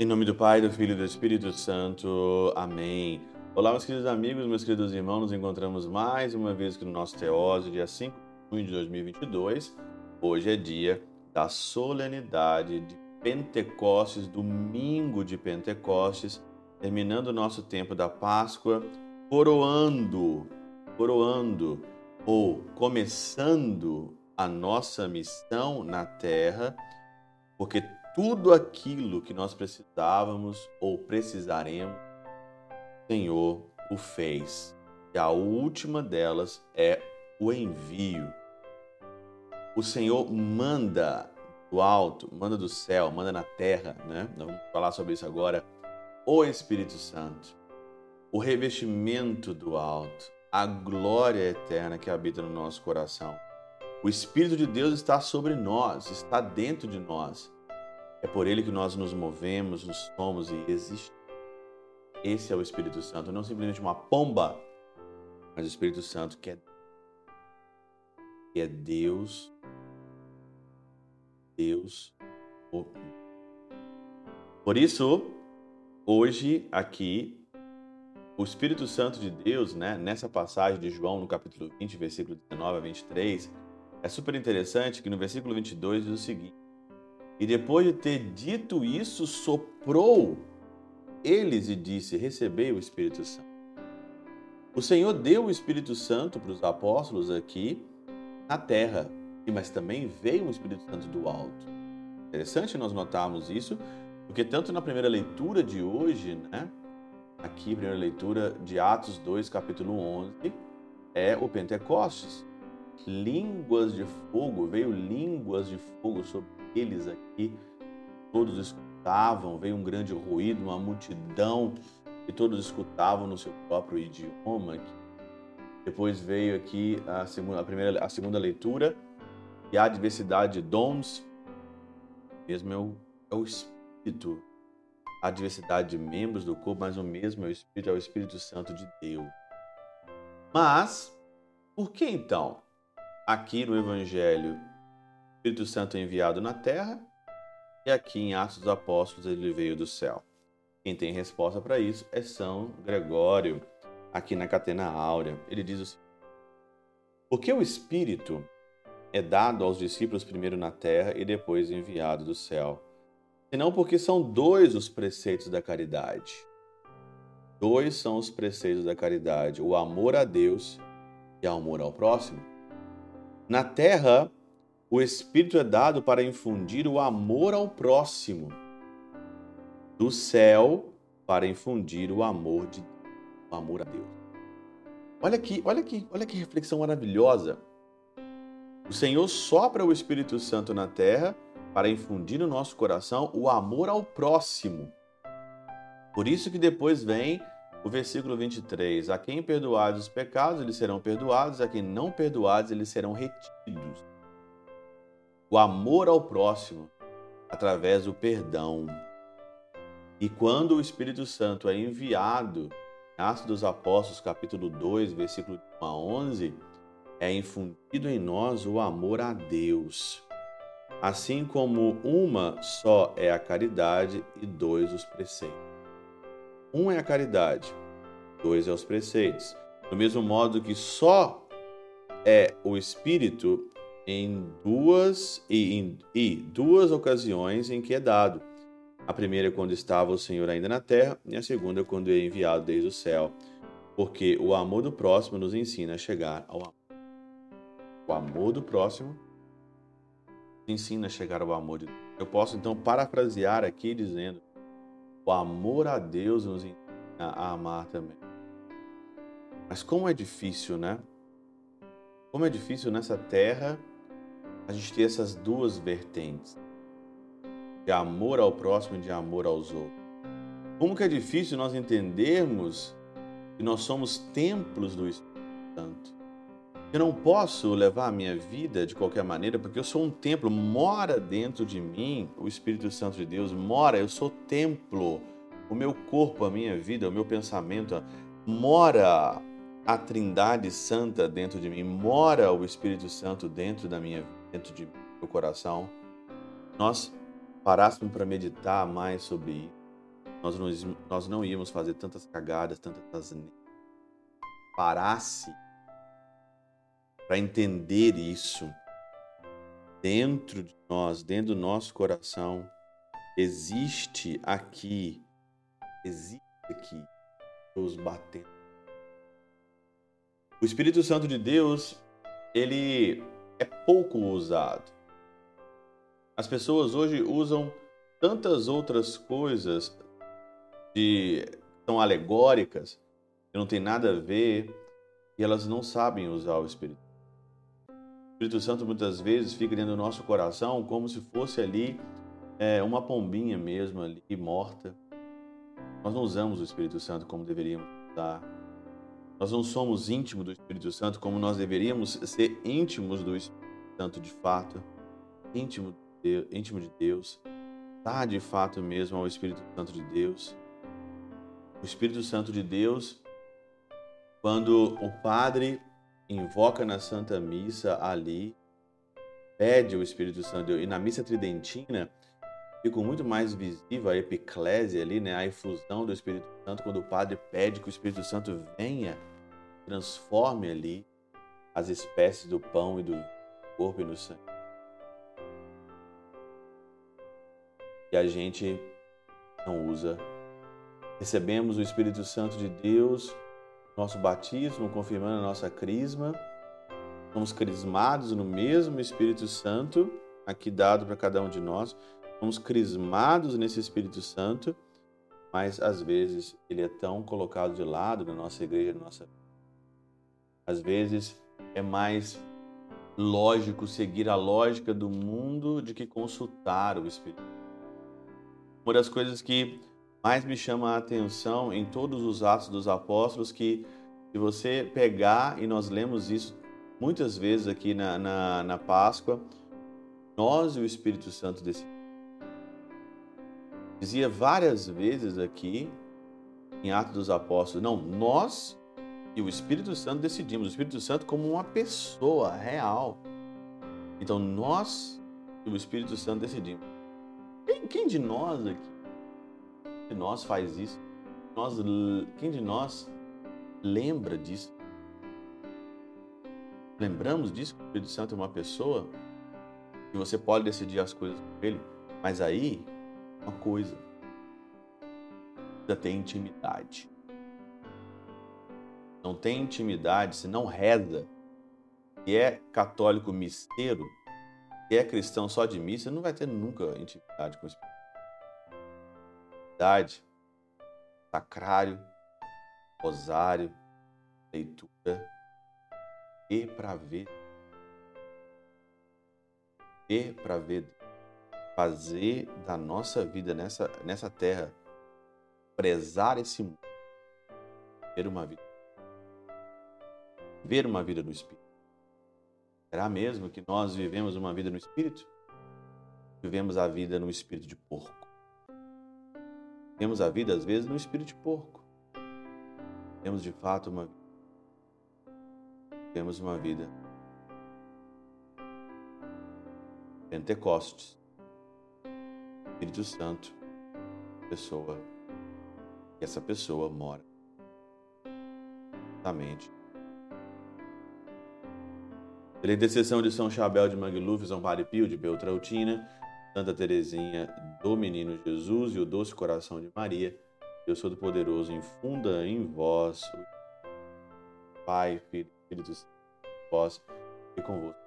Em nome do Pai, do Filho e do Espírito Santo. Amém. Olá, meus queridos amigos, meus queridos irmãos. Nos encontramos mais uma vez aqui no nosso Teóse, dia 5 de junho de 2022. Hoje é dia da solenidade de Pentecostes, domingo de Pentecostes, terminando o nosso tempo da Páscoa, coroando, coroando ou começando a nossa missão na terra, porque tudo aquilo que nós precisávamos ou precisaremos, o Senhor o fez. E a última delas é o envio. O Senhor manda do alto, manda do céu, manda na terra, né? Vamos falar sobre isso agora. O Espírito Santo, o revestimento do alto, a glória eterna que habita no nosso coração. O Espírito de Deus está sobre nós, está dentro de nós. É por ele que nós nos movemos, nos somos e existimos. Esse é o Espírito Santo, não simplesmente uma pomba, mas o Espírito Santo que é, que é Deus, Deus. Por isso, hoje aqui o Espírito Santo de Deus, né, nessa passagem de João, no capítulo 20, versículo 19 a 23, é super interessante que no versículo 22 diz o seguinte: e depois de ter dito isso, soprou eles e disse: Recebei o Espírito Santo. O Senhor deu o Espírito Santo para os apóstolos aqui na terra, mas também veio o Espírito Santo do alto. Interessante nós notarmos isso, porque tanto na primeira leitura de hoje, né, aqui, primeira leitura de Atos 2, capítulo 11, é o Pentecostes. Línguas de fogo, veio línguas de fogo sobre eles aqui, todos escutavam, veio um grande ruído, uma multidão, e todos escutavam no seu próprio idioma. Depois veio aqui a segunda, a primeira, a segunda leitura, e a diversidade de dons, mesmo é o, é o Espírito, a diversidade de membros do corpo, mas o mesmo é o Espírito, é o Espírito Santo de Deus. Mas, por que então, aqui no Evangelho Espírito Santo é enviado na terra e aqui em Atos dos Apóstolos ele veio do céu. Quem tem resposta para isso é São Gregório, aqui na Catena Áurea. Ele diz o seguinte: Porque o Espírito é dado aos discípulos primeiro na terra e depois enviado do céu, senão porque são dois os preceitos da caridade. Dois são os preceitos da caridade: o amor a Deus e o amor ao próximo. Na terra, o Espírito é dado para infundir o amor ao próximo, do céu para infundir o amor de o amor a Deus. Olha aqui, olha aqui, olha que reflexão maravilhosa. O Senhor sopra o Espírito Santo na terra para infundir no nosso coração o amor ao próximo. Por isso que depois vem o versículo 23: A quem perdoados os pecados, eles serão perdoados, a quem não perdoados, eles serão retidos o amor ao próximo através do perdão. E quando o Espírito Santo é enviado, Atos dos Apóstolos, capítulo 2, versículo 1 a 11, é infundido em nós o amor a Deus. Assim como uma só é a caridade e dois os preceitos. Um é a caridade, dois é os preceitos. Do mesmo modo que só é o Espírito em duas e, em, e duas ocasiões em que é dado. A primeira é quando estava o Senhor ainda na terra, e a segunda é quando é enviado desde o céu, porque o amor do próximo nos ensina a chegar ao amor. O amor do próximo ensina a chegar ao amor de Deus. Eu posso então parafrasear aqui dizendo: o amor a Deus nos ensina a amar também. Mas como é difícil, né? Como é difícil nessa terra a gente ter essas duas vertentes de amor ao próximo e de amor aos outros. Como que é difícil nós entendermos que nós somos templos do Espírito Santo. Eu não posso levar a minha vida de qualquer maneira, porque eu sou um templo, mora dentro de mim o Espírito Santo de Deus, mora, eu sou templo. O meu corpo, a minha vida, o meu pensamento, mora a Trindade Santa dentro de mim, mora o Espírito Santo dentro da minha vida dentro de meu coração, nós parássemos para meditar mais sobre isso, nós não, nós não íamos fazer tantas cagadas, tantas parasse para entender isso. Dentro de nós, dentro do nosso coração, existe aqui, existe aqui Deus batendo. O Espírito Santo de Deus, ele é pouco usado. As pessoas hoje usam tantas outras coisas de são alegóricas, que não tem nada a ver, e elas não sabem usar o Espírito. O Espírito Santo muitas vezes fica dentro do nosso coração como se fosse ali é, uma pombinha mesmo ali morta. Nós não usamos o Espírito Santo como deveríamos usar. Nós não somos íntimos do Espírito Santo como nós deveríamos ser íntimos do Espírito Santo de fato, íntimo de Deus, íntimo de Deus, dar de fato mesmo ao Espírito Santo de Deus. O Espírito Santo de Deus, quando o padre invoca na Santa Missa ali, pede o Espírito Santo e na missa tridentina, fica muito mais visível a epiclésia ali, né? a efusão do Espírito Santo, quando o Padre pede que o Espírito Santo venha, transforme ali as espécies do pão e do corpo e do sangue. E a gente não usa. Recebemos o Espírito Santo de Deus, nosso batismo, confirmando a nossa crisma. Somos crismados no mesmo Espírito Santo, aqui dado para cada um de nós somos crismados nesse Espírito Santo, mas às vezes ele é tão colocado de lado na nossa igreja, na nossa às vezes é mais lógico seguir a lógica do mundo de que consultar o Espírito. Uma das coisas que mais me chama a atenção em todos os Atos dos Apóstolos que se você pegar e nós lemos isso muitas vezes aqui na, na, na Páscoa, nós e o Espírito Santo decidimos dizia várias vezes aqui em Atos dos Apóstolos, não, nós e o Espírito Santo decidimos, o Espírito Santo como uma pessoa real. Então nós e o Espírito Santo decidimos. Quem, quem de nós aqui, de nós faz isso? Nós, quem de nós lembra disso? Lembramos disso que o Espírito Santo é uma pessoa e você pode decidir as coisas com ele, mas aí uma coisa. Precisa ter intimidade. Não tem intimidade se não reza. Se é católico misteiro, se é cristão só de missa, não vai ter nunca intimidade com o Espírito. Intimidade, sacrário, rosário, leitura e para ver. E para ver fazer da nossa vida nessa, nessa terra, prezar esse mundo, ver uma vida, ver uma vida no Espírito. Será mesmo que nós vivemos uma vida no Espírito? Vivemos a vida no espírito de porco. Vivemos a vida, às vezes, no espírito de porco. Temos de fato uma vida. Temos uma vida. Pentecostes. Espírito Santo, pessoa, e essa pessoa mora exatamente. Pela intercessão de São Chabel de Mangluf, São Padre Pio de Beltrautina, Santa Teresinha do Menino Jesus e o Doce Coração de Maria, Deus Todo-Poderoso infunda em vós Pai, Filho e Espírito Santo, vós e convosco.